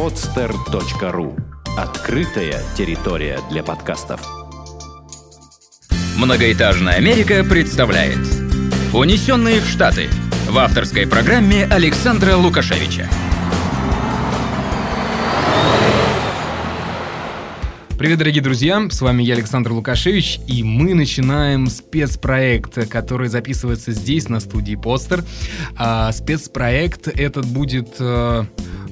podster.ru Открытая территория для подкастов. Многоэтажная Америка представляет «Унесенные в Штаты» в авторской программе Александра Лукашевича. Привет, дорогие друзья! С вами я, Александр Лукашевич, и мы начинаем спецпроект, который записывается здесь, на студии Постер. А, спецпроект этот будет а,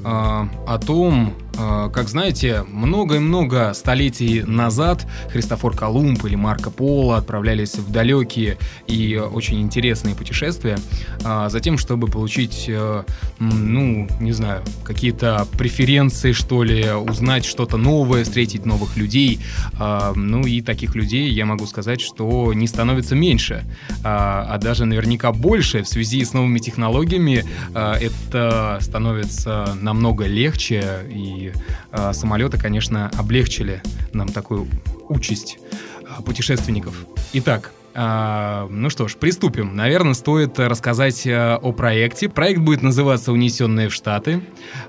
а, о том, как знаете, много и много столетий назад Христофор Колумб или Марко Поло отправлялись в далекие и очень интересные путешествия, а, за тем, чтобы получить, э, ну, не знаю, какие-то преференции, что ли, узнать что-то новое, встретить новых людей. А, ну и таких людей, я могу сказать, что не становится меньше, а даже наверняка больше в связи с новыми технологиями. Это становится намного легче и э, самолеты, конечно, облегчили нам такую участь э, путешественников. Итак, э, ну что ж, приступим. Наверное, стоит рассказать о проекте. Проект будет называться «Унесенные в Штаты».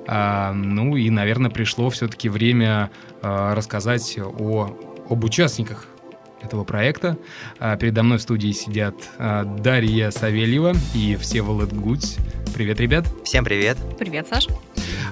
Ну и, наверное, пришло все-таки время рассказать о, об участниках этого проекта. Передо мной в студии сидят Дарья Савельева и Всеволод Гудь. Привет, ребят. Всем привет. Привет, Саш.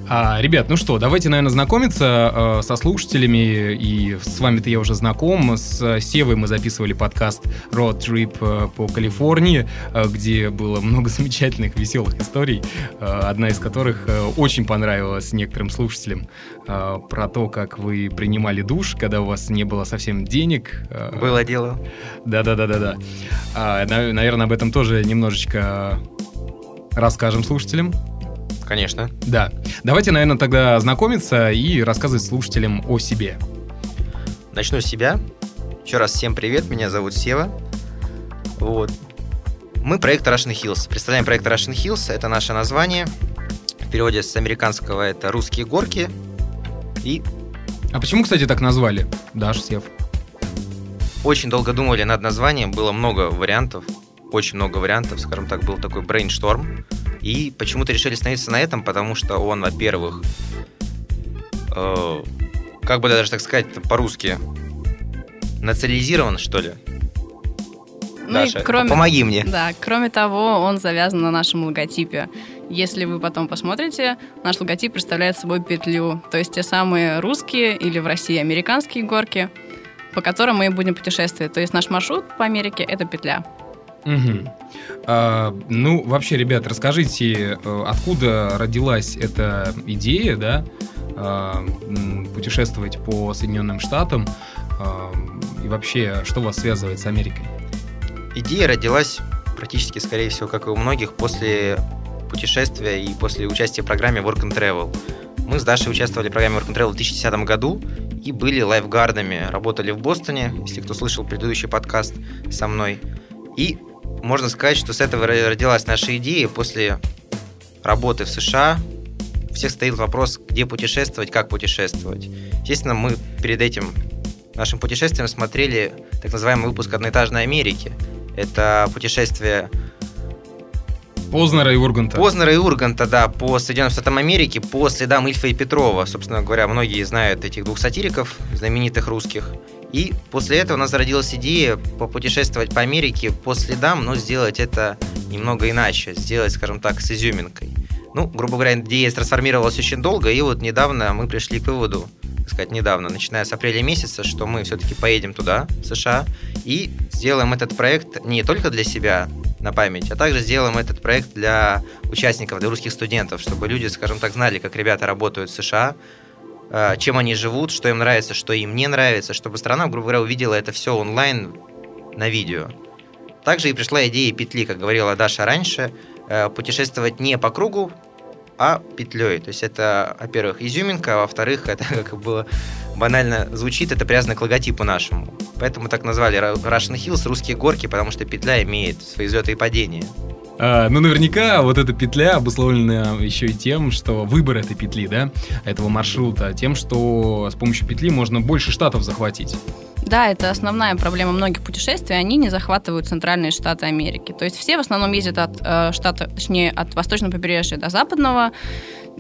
А, ребят, ну что, давайте, наверное, знакомиться э, со слушателями. И с вами-то я уже знаком. С Севой мы записывали подкаст Road Trip э, по Калифорнии, э, где было много замечательных, веселых историй. Э, одна из которых э, очень понравилась некоторым слушателям. Э, про то, как вы принимали душ, когда у вас не было совсем денег. Э, было дело. Да-да-да-да-да. А, наверное, об этом тоже немножечко расскажем слушателям. Конечно. Да. Давайте, наверное, тогда знакомиться и рассказывать слушателям о себе. Начну с себя. Еще раз всем привет, меня зовут Сева. Вот. Мы проект Russian Hills. Представляем проект Russian Hills, это наше название. В переводе с американского это «Русские горки». И... А почему, кстати, так назвали? Даш, Сев. Очень долго думали над названием, было много вариантов, очень много вариантов, скажем так, был такой брейншторм. И почему-то решили остановиться на этом, потому что он, во-первых, э, как бы даже так сказать по-русски, национализирован, что ли. Ну Даша, и кроме, помоги мне. Да, кроме того, он завязан на нашем логотипе. Если вы потом посмотрите, наш логотип представляет собой петлю, то есть те самые русские или в России американские горки, по которым мы будем путешествовать. То есть наш маршрут по Америке – это петля. Угу. А, ну, вообще, ребят, расскажите, э, откуда родилась эта идея, да, а, путешествовать по Соединенным Штатам, а, и вообще, что вас связывает с Америкой? Идея родилась практически, скорее всего, как и у многих, после путешествия и после участия в программе Work and Travel. Мы с Дашей участвовали в программе Work and Travel в 2010 году и были лайфгардами, работали в Бостоне, если кто слышал предыдущий подкаст со мной. И можно сказать, что с этого родилась наша идея. После работы в США всех стоит вопрос, где путешествовать, как путешествовать. Естественно, мы перед этим нашим путешествием смотрели так называемый выпуск «Одноэтажной Америки». Это путешествие Познера и Урганта. Познера и Урганта, да, по Соединенным Штатам Америки, по следам Ильфа и Петрова. Собственно говоря, многие знают этих двух сатириков, знаменитых русских. И после этого у нас зародилась идея попутешествовать по Америке по следам, но сделать это немного иначе, сделать, скажем так, с изюминкой. Ну, грубо говоря, идея трансформировалась очень долго, и вот недавно мы пришли к выводу, так сказать, недавно, начиная с апреля месяца, что мы все-таки поедем туда, в США, и сделаем этот проект не только для себя на память, а также сделаем этот проект для участников, для русских студентов, чтобы люди, скажем так, знали, как ребята работают в США, чем они живут, что им нравится, что им не нравится, чтобы страна, грубо говоря, увидела это все онлайн на видео. Также и пришла идея петли, как говорила Даша раньше, э, путешествовать не по кругу, а петлей. То есть это, во-первых, изюминка, а во-вторых, это как было банально звучит, это привязано к логотипу нашему. Поэтому так назвали Russian Hills, русские горки, потому что петля имеет свои взлеты и падения. А, ну, наверняка вот эта петля обусловлена еще и тем, что выбор этой петли, да, этого маршрута, тем, что с помощью петли можно больше штатов захватить. Да, это основная проблема многих путешествий. Они не захватывают центральные штаты Америки. То есть все в основном ездят от э, штата, точнее, от восточного побережья до западного.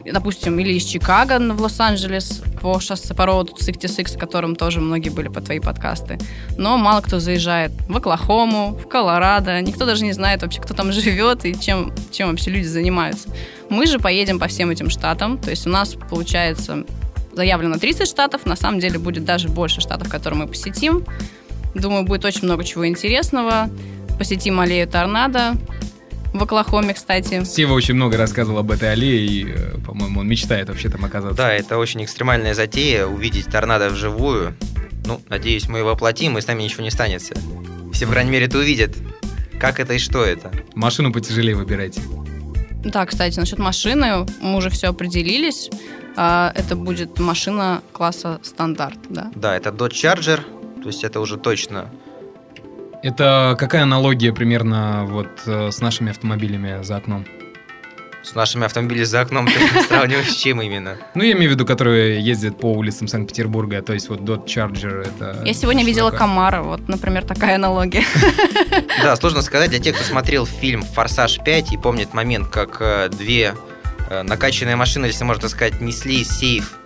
Допустим, или из Чикаго в Лос-Анджелес по шоссе по роуду 66, которым тоже многие были по твои подкасты. Но мало кто заезжает в Оклахому, в Колорадо. Никто даже не знает вообще, кто там живет и чем, чем вообще люди занимаются. Мы же поедем по всем этим штатам. То есть у нас, получается, заявлено 30 штатов. На самом деле будет даже больше штатов, которые мы посетим. Думаю, будет очень много чего интересного. Посетим аллею Торнадо, в Оклахоме, кстати. Сева очень много рассказывал об этой аллее, и, э, по-моему, он мечтает вообще там оказаться. Да, это очень экстремальная затея, увидеть торнадо вживую. Ну, надеюсь, мы его воплотим, и с нами ничего не станется. Все, по крайней мере, это увидят. Как это и что это. Машину потяжелее выбирайте. Да, кстати, насчет машины мы уже все определились. А, это будет машина класса стандарт, да? Да, это Dodge Charger, то есть это уже точно это какая аналогия примерно вот э, с нашими автомобилями за окном? С нашими автомобилями за окном ты сравниваешь с чем именно? Ну, я имею в виду, которые ездят по улицам Санкт-Петербурга, то есть вот Dodge Charger это... Я сегодня видела Камара, вот, например, такая аналогия. Да, сложно сказать, для тех, кто смотрел фильм «Форсаж 5» и помнит момент, как э, две э, накачанные машины, если можно сказать, несли сейф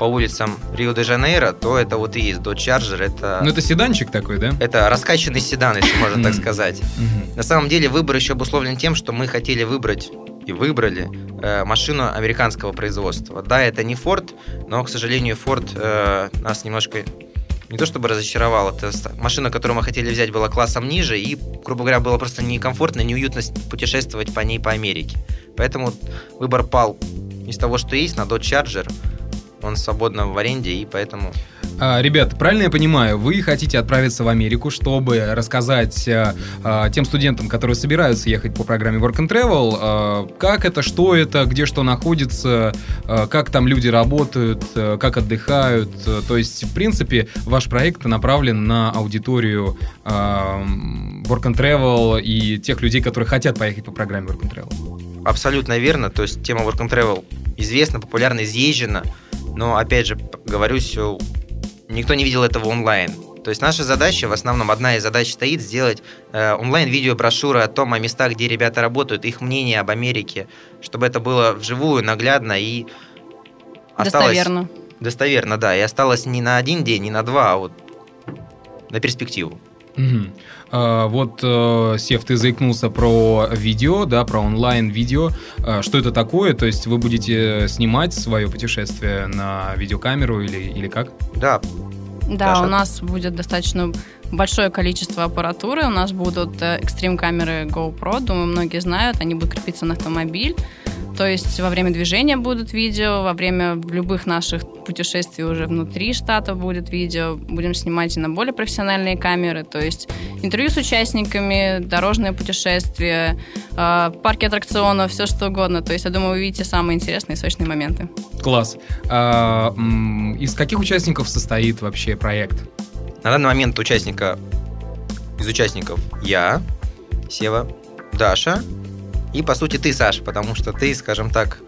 по улицам Рио-де-Жанейро, то это вот и есть Dodge Charger. Это, ну, это седанчик такой, да? Это раскачанный седан, если можно так сказать. На самом деле выбор еще обусловлен тем, что мы хотели выбрать и выбрали э, машину американского производства. Да, это не Ford, но, к сожалению, Ford э, нас немножко не то чтобы разочаровал, это машина, которую мы хотели взять, была классом ниже, и, грубо говоря, было просто некомфортно, неуютно путешествовать по ней по Америке. Поэтому выбор пал из того, что есть, на Dodge Charger – он свободно в аренде, и поэтому... А, ребят, правильно я понимаю, вы хотите отправиться в Америку, чтобы рассказать а, а, тем студентам, которые собираются ехать по программе Work and Travel, а, как это, что это, где что находится, а, как там люди работают, а, как отдыхают. То есть, в принципе, ваш проект направлен на аудиторию а, Work and Travel и тех людей, которые хотят поехать по программе Work and Travel. Абсолютно верно. То есть тема Work and Travel известна, популярна, изъезжена. Но, опять же, говорю, все, никто не видел этого онлайн. То есть наша задача, в основном одна из задач стоит сделать э, онлайн-видео-брошюры о том, о местах, где ребята работают, их мнение об Америке, чтобы это было вживую, наглядно и осталось... Достоверно. Достоверно, да. И осталось не на один день, не на два, а вот на перспективу. Угу. А, вот, э, Сев, ты заикнулся про видео, да, про онлайн-видео. А, что это такое? То есть вы будете снимать свое путешествие на видеокамеру или, или как? Да. Да, Даша. у нас будет достаточно большое количество аппаратуры. У нас будут э, экстрим-камеры GoPro, думаю, многие знают, они будут крепиться на автомобиль. То есть во время движения будут видео, во время любых наших путешествий уже внутри штата будет видео. Будем снимать и на более профессиональные камеры. То есть интервью с участниками, дорожное путешествие, э, парки аттракционов, все что угодно. То есть я думаю, вы увидите самые интересные и сочные моменты. Класс. А, из каких участников состоит вообще проект? На данный момент участника из участников я, Сева, Даша и, по сути, ты, Саша, потому что ты, скажем так,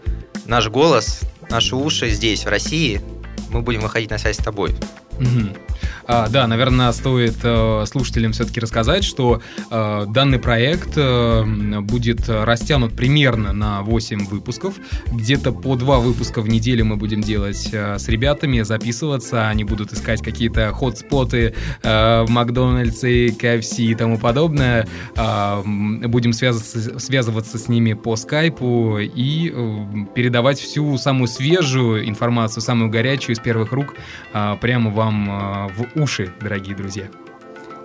наш голос, наши уши здесь, в России, мы будем выходить на связь с тобой. Угу. А, да, наверное, стоит э, слушателям все-таки рассказать, что э, данный проект э, будет растянут примерно на 8 выпусков. Где-то по 2 выпуска в неделю мы будем делать э, с ребятами, записываться. Они будут искать какие-то хот-споты э, в Макдональдсе, KFC и тому подобное. Э, будем связываться, связываться с ними по скайпу и э, передавать всю самую свежую информацию, самую горячую из первых рук э, прямо вам э, в уши, дорогие друзья.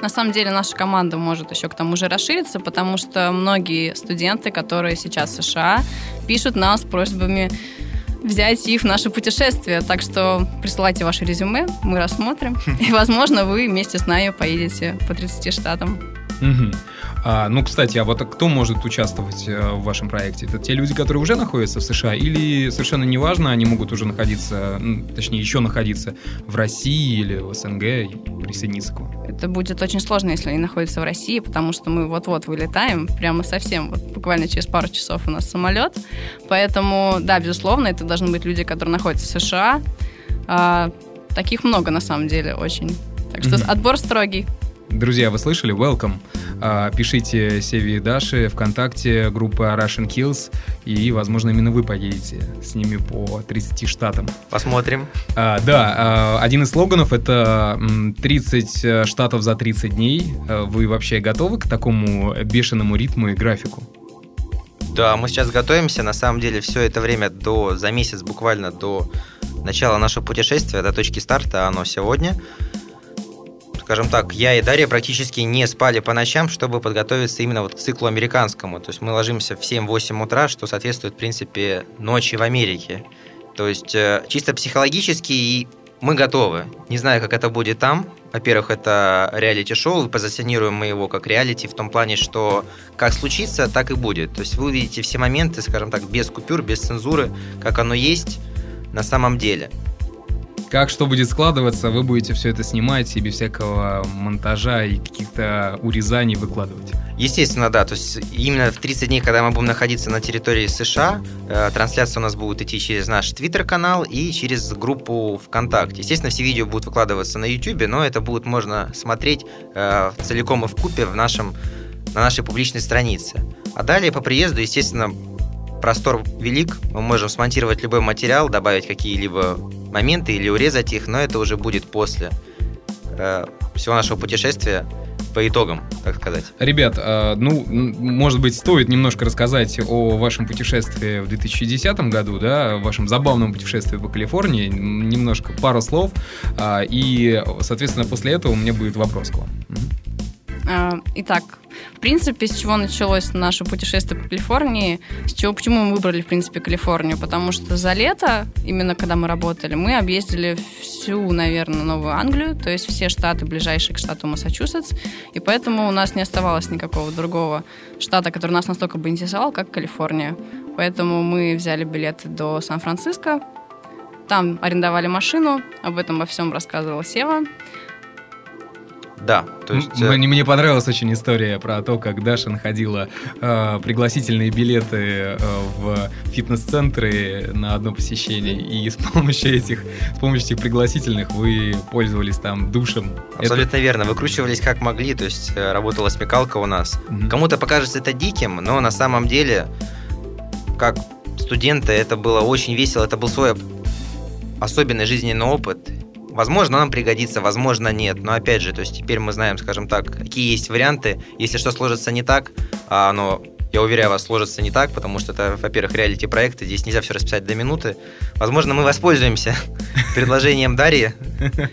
На самом деле наша команда может еще к тому же расшириться, потому что многие студенты, которые сейчас в США, пишут нам с просьбами взять их в наше путешествие. Так что присылайте ваше резюме, мы рассмотрим. И, возможно, вы вместе с нами поедете по 30 штатам. Угу. А, ну, кстати, а вот кто может участвовать э, в вашем проекте? Это те люди, которые уже находятся в США, или совершенно неважно, они могут уже находиться, ну, точнее, еще находиться в России или в СНГ и присоединиться к вам? Это будет очень сложно, если они находятся в России, потому что мы вот-вот вылетаем, прямо совсем, вот буквально через пару часов у нас самолет. Поэтому, да, безусловно, это должны быть люди, которые находятся в США. А, таких много, на самом деле, очень. Так что mm-hmm. отбор строгий. Друзья, вы слышали? Welcome. А, пишите Севи и Даши ВКонтакте, группа Russian Kills, и, возможно, именно вы поедете с ними по 30 штатам. Посмотрим. А, да, а, один из слоганов это м, 30 штатов за 30 дней. А, Вы вообще готовы к такому бешеному ритму и графику? Да, мы сейчас готовимся. На самом деле, все это время до за месяц буквально до начала нашего путешествия, до точки старта, оно сегодня. Скажем так, я и Дарья практически не спали по ночам, чтобы подготовиться именно вот к циклу американскому. То есть мы ложимся в 7-8 утра, что соответствует, в принципе, ночи в Америке. То есть э, чисто психологически и мы готовы. Не знаю, как это будет там. Во-первых, это реалити-шоу, и позиционируем мы его как реалити в том плане, что как случится, так и будет. То есть вы увидите все моменты, скажем так, без купюр, без цензуры, как оно есть на самом деле. Как что будет складываться, вы будете все это снимать и без всякого монтажа и каких-то урезаний выкладывать. Естественно, да. То есть именно в 30 дней, когда мы будем находиться на территории США, э, трансляция у нас будет идти через наш твиттер-канал и через группу ВКонтакте. Естественно, все видео будут выкладываться на YouTube, но это будет можно смотреть э, целиком и в купе в нашем, на нашей публичной странице. А далее по приезду, естественно, простор велик, мы можем смонтировать любой материал, добавить какие-либо моменты или урезать их, но это уже будет после э, всего нашего путешествия по итогам, так сказать. Ребят, э, ну, может быть, стоит немножко рассказать о вашем путешествии в 2010 году, да, о вашем забавном путешествии по Калифорнии, немножко, пару слов, а, и, соответственно, после этого у меня будет вопрос к вам. А, Итак, в принципе, с чего началось наше путешествие по Калифорнии, с чего, почему мы выбрали, в принципе, Калифорнию? Потому что за лето, именно когда мы работали, мы объездили всю, наверное, Новую Англию, то есть все штаты, ближайшие к штату Массачусетс, и поэтому у нас не оставалось никакого другого штата, который нас настолько бы интересовал, как Калифорния. Поэтому мы взяли билеты до Сан-Франциско, там арендовали машину, об этом во всем рассказывала Сева. Да, то есть... э, Мне, мне понравилась очень история про то, как Даша находила э, пригласительные билеты э, в фитнес-центры на одно посещение, и с помощью этих, с помощью этих пригласительных вы пользовались там душем. Абсолютно верно. Выкручивались как могли, то есть э, работала смекалка у нас. Мгм. Кому-то покажется это диким, но на самом деле, как студенты, это было очень весело, это был свой особенный жизненный опыт. Возможно, нам пригодится, возможно, нет. Но опять же, то есть теперь мы знаем, скажем так, какие есть варианты. Если что сложится не так, а оно, я уверяю вас, сложится не так, потому что это, во-первых, реалити-проект, и здесь нельзя все расписать до минуты. Возможно, мы воспользуемся предложением Дарьи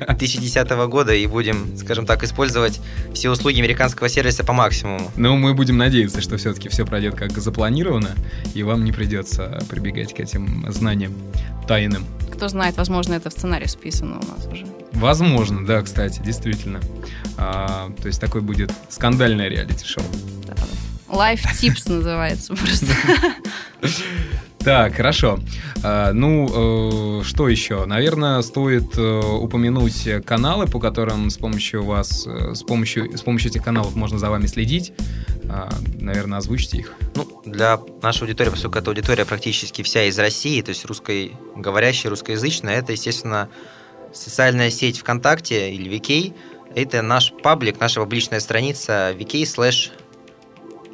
2010 года и будем, скажем так, использовать все услуги американского сервиса по максимуму. Но мы будем надеяться, что все-таки все пройдет как запланировано, и вам не придется прибегать к этим знаниям тайным. Кто знает, возможно, это в сценарии списано у нас уже. Возможно, да, кстати, действительно. А, то есть такой будет скандальное реалити-шоу. Life Tips называется просто. Так, хорошо. А, ну, э, что еще? Наверное, стоит э, упомянуть каналы, по которым с помощью вас, э, с помощью, с помощью этих каналов можно за вами следить. А, наверное, озвучьте их. Ну, для нашей аудитории, поскольку эта аудитория практически вся из России, то есть русскоговорящая, русскоязычная, это, естественно, социальная сеть ВКонтакте или VK. Это наш паблик, наша публичная страница vk slash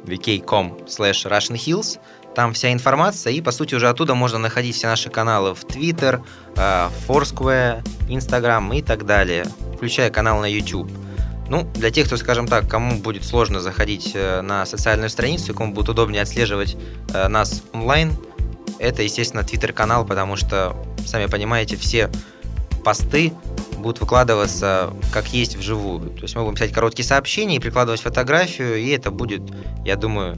vk.com slash Russian Hills. Там вся информация, и, по сути, уже оттуда можно находить все наши каналы в Twitter, э, Foursquare, Instagram и так далее, включая канал на YouTube. Ну, для тех, кто, скажем так, кому будет сложно заходить э, на социальную страницу, кому будет удобнее отслеживать э, нас онлайн, это, естественно, твиттер-канал, потому что, сами понимаете, все посты будут выкладываться как есть вживую. То есть мы будем писать короткие сообщения и прикладывать фотографию, и это будет, я думаю,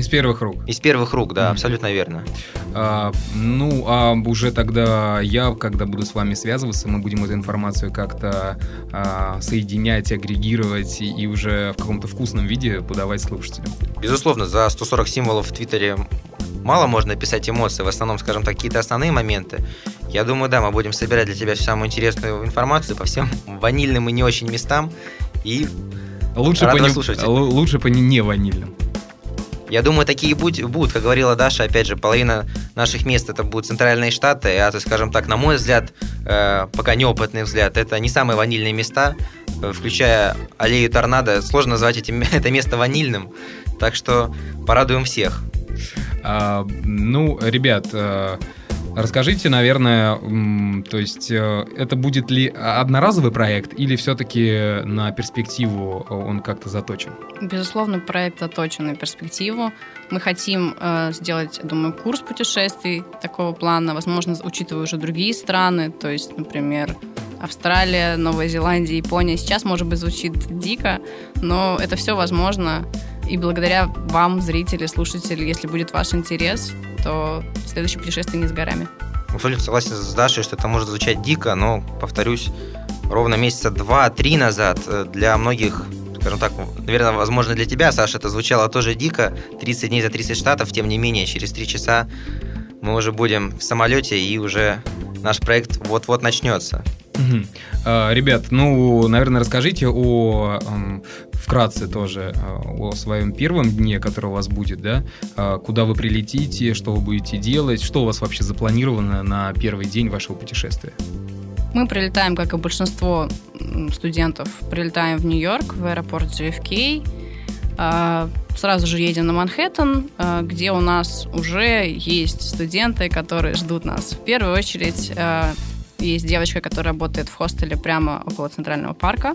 Из первых рук. из первых рук, да, Мгм. абсолютно верно. А, ну, а уже тогда я, когда буду с вами связываться, мы будем эту информацию как-то а, соединять, агрегировать и, и уже в каком-то вкусном виде подавать слушателям. Безусловно, за 140 символов в Твиттере мало можно писать эмоции, в основном, скажем так, какие-то основные моменты. Я думаю, да, мы будем собирать для тебя всю самую интересную информацию по всем ванильным и не очень местам. И Лучше по, не, слушать. лучше по не ванильным. Я думаю, такие будь- будут, как говорила Даша, опять же, половина наших мест это будут центральные штаты, а то, скажем так, на мой взгляд, э, пока неопытный взгляд, это не самые ванильные места. э, включая аллею торнадо, сложно назвать этим, это место ванильным. Так что порадуем всех. А, ну, ребят, э, Расскажите, наверное, то есть э, это будет ли одноразовый проект или все-таки на перспективу он как-то заточен? Безусловно, проект заточен на перспективу. Мы хотим э, сделать, думаю, курс путешествий такого плана, возможно, учитывая уже другие страны, то есть, например, Австралия, Новая Зеландия, Япония. Сейчас, может быть, звучит дико, но это все возможно. И благодаря вам, зрители, слушатели, если будет ваш интерес, то следующее путешествие не с горами. Абсолютно согласен с Дашей, что это может звучать дико, но, повторюсь, ровно месяца два-три назад э, для многих скажем так, наверное, возможно для тебя, Саша, это звучало тоже дико, 30 дней за 30 штатов, тем не менее, через 3 часа мы уже будем в самолете, и уже наш проект вот-вот начнется. Угу. А, ребят, ну, наверное, расскажите о вкратце тоже о своем первом дне, который у вас будет, да? А, куда вы прилетите, что вы будете делать, что у вас вообще запланировано на первый день вашего путешествия? Мы прилетаем, как и большинство студентов, прилетаем в Нью-Йорк, в аэропорт JFK. А, сразу же едем на Манхэттен, где у нас уже есть студенты, которые ждут нас. В первую очередь есть девочка, которая работает в хостеле прямо около Центрального парка.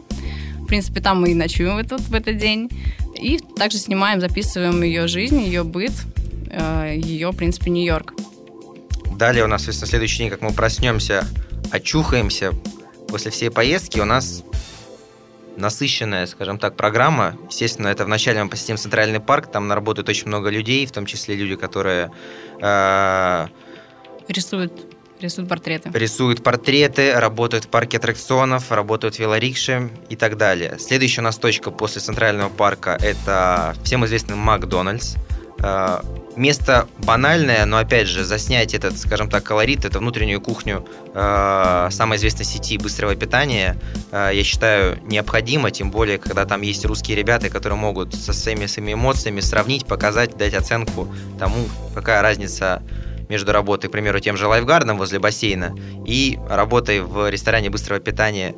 В принципе, там мы и ночуем в этот, в этот день. И также снимаем, записываем ее жизнь, ее быт, э, ее, в принципе, Нью-Йорк. Далее у нас, на следующий день, как мы проснемся, очухаемся после всей поездки, у нас насыщенная, скажем так, программа. Естественно, это вначале мы посетим Центральный парк, там работает очень много людей, в том числе люди, которые... Э, Рисуют Рисуют портреты. Рисуют портреты, работают в парке аттракционов, работают в велорикше и так далее. Следующая у нас точка после Центрального парка – это всем известный Макдональдс. Э, место банальное, но опять же, заснять этот, скажем так, колорит, это внутреннюю кухню э, самой известной сети быстрого питания, э, я считаю, необходимо, тем более, когда там есть русские ребята, которые могут со своими, своими эмоциями сравнить, показать, дать оценку тому, какая разница между работой, к примеру, тем же лайфгардом возле бассейна и работой в ресторане быстрого питания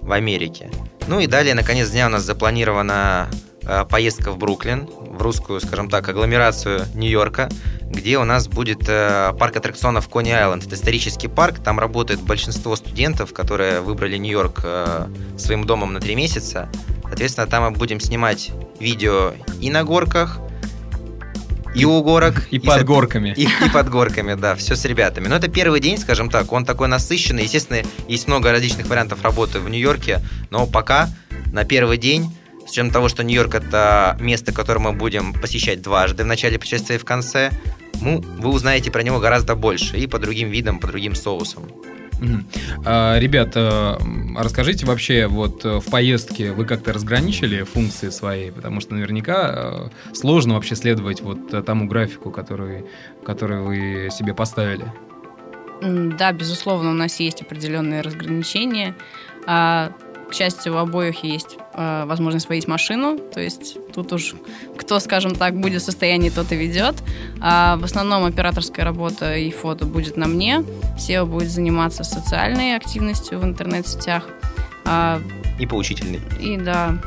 в Америке. Ну и далее, на конец дня у нас запланирована э, поездка в Бруклин, в русскую, скажем так, агломерацию Нью-Йорка, где у нас будет э, парк аттракционов Кони Айленд. Это исторический парк, там работает большинство студентов, которые выбрали Нью-Йорк э, своим домом на три месяца. Соответственно, там мы будем снимать видео и на горках, и у горок. И, и под горками. И, и под горками, да, все с ребятами. Но это первый день, скажем так, он такой насыщенный. Естественно, есть много различных вариантов работы в Нью-Йорке, но пока на первый день с учетом того, что Нью-Йорк это место, которое мы будем посещать дважды в начале путешествия и в конце, ну, вы узнаете про него гораздо больше и по другим видам, по другим соусам. А, ребята, расскажите вообще, вот э, в поездке вы как-то разграничили функции свои, потому что наверняка э, сложно вообще следовать вот тому графику, который, который вы себе поставили. Да, безусловно, у нас есть определенные разграничения. К счастью, у обоих есть э, возможность водить машину, то есть тут уж кто, скажем так, будет в состоянии, тот и ведет. А в основном операторская работа и фото будет на мне. SEO будет заниматься социальной активностью в интернет-сетях. А, и поучительный. И да,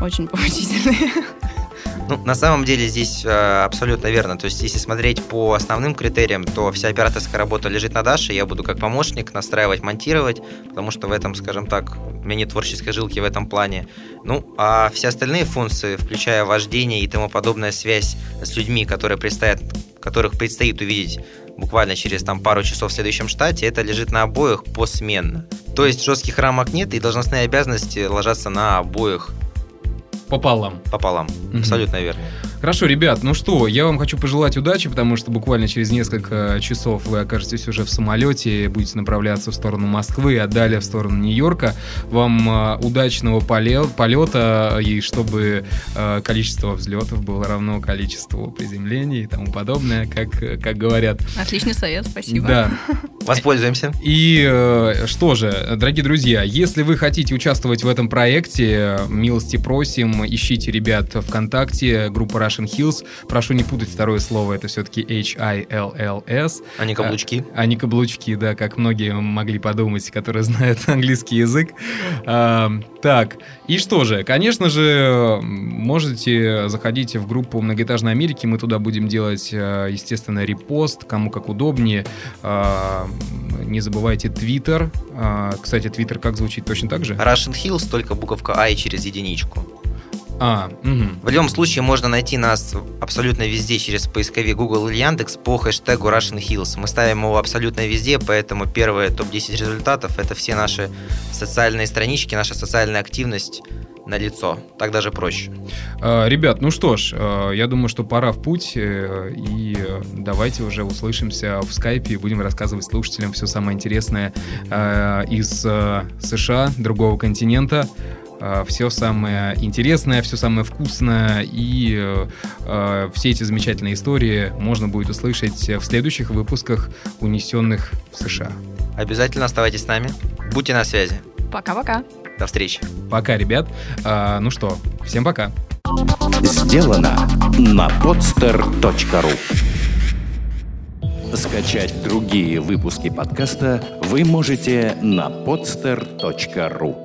очень поучительный. Ну, на самом деле здесь э, абсолютно верно. То есть, если смотреть по основным критериям, то вся операторская работа лежит на Даше. Я буду как помощник настраивать, монтировать, потому что в этом, скажем так, у меня нет творческой жилки в этом плане. Ну, а все остальные функции, включая вождение и тому подобная связь с людьми, которые предстоят, которых предстоит увидеть буквально через там, пару часов в следующем штате, это лежит на обоих посменно. То есть жестких рамок нет, и должностные обязанности ложатся на обоих Пополам. Пополам. Угу. Абсолютно верно. Хорошо, ребят, ну что, я вам хочу пожелать удачи, потому что буквально через несколько часов вы окажетесь уже в самолете, будете направляться в сторону Москвы, а далее в сторону Нью-Йорка. Вам э, удачного полета, и чтобы э, количество взлетов было равно количеству приземлений и тому подобное, как, как говорят. Отличный совет, спасибо. Да. Воспользуемся. И э, что же, дорогие друзья, если вы хотите участвовать в этом проекте, милости просим, ищите ребят ВКонтакте, группа Russian Hills. Прошу не путать второе слово, это все-таки H-I-L-L-S. А не каблучки. А, а не каблучки, да, как многие могли подумать, которые знают английский язык. А, так, и что же, конечно же, можете заходить в группу Многоэтажной Америки, мы туда будем делать, э, естественно, репост, кому как удобнее. А, не забывайте Твиттер. А, кстати, Твиттер как звучит точно так же? Russian Hills, только буковка I через единичку. А, угу. В любом случае можно найти нас абсолютно везде через поисковик Google или Яндекс по хэштегу Russian Hills. Мы ставим его абсолютно везде, поэтому первые топ-10 результатов это все наши социальные странички, наша социальная активность на лицо. Так даже проще. А, ребят, ну что ж, а, я думаю, что пора в путь. Э, и давайте уже услышимся в скайпе и будем рассказывать слушателям все самое интересное а, из США, другого континента все самое интересное, все самое вкусное и э, все эти замечательные истории можно будет услышать в следующих выпусках «Унесенных в США». Обязательно оставайтесь с нами. Будьте на связи. Пока-пока. До встречи. Пока, ребят. А, ну что, всем пока. Сделано на podster.ru Скачать другие выпуски подкаста вы можете на podster.ru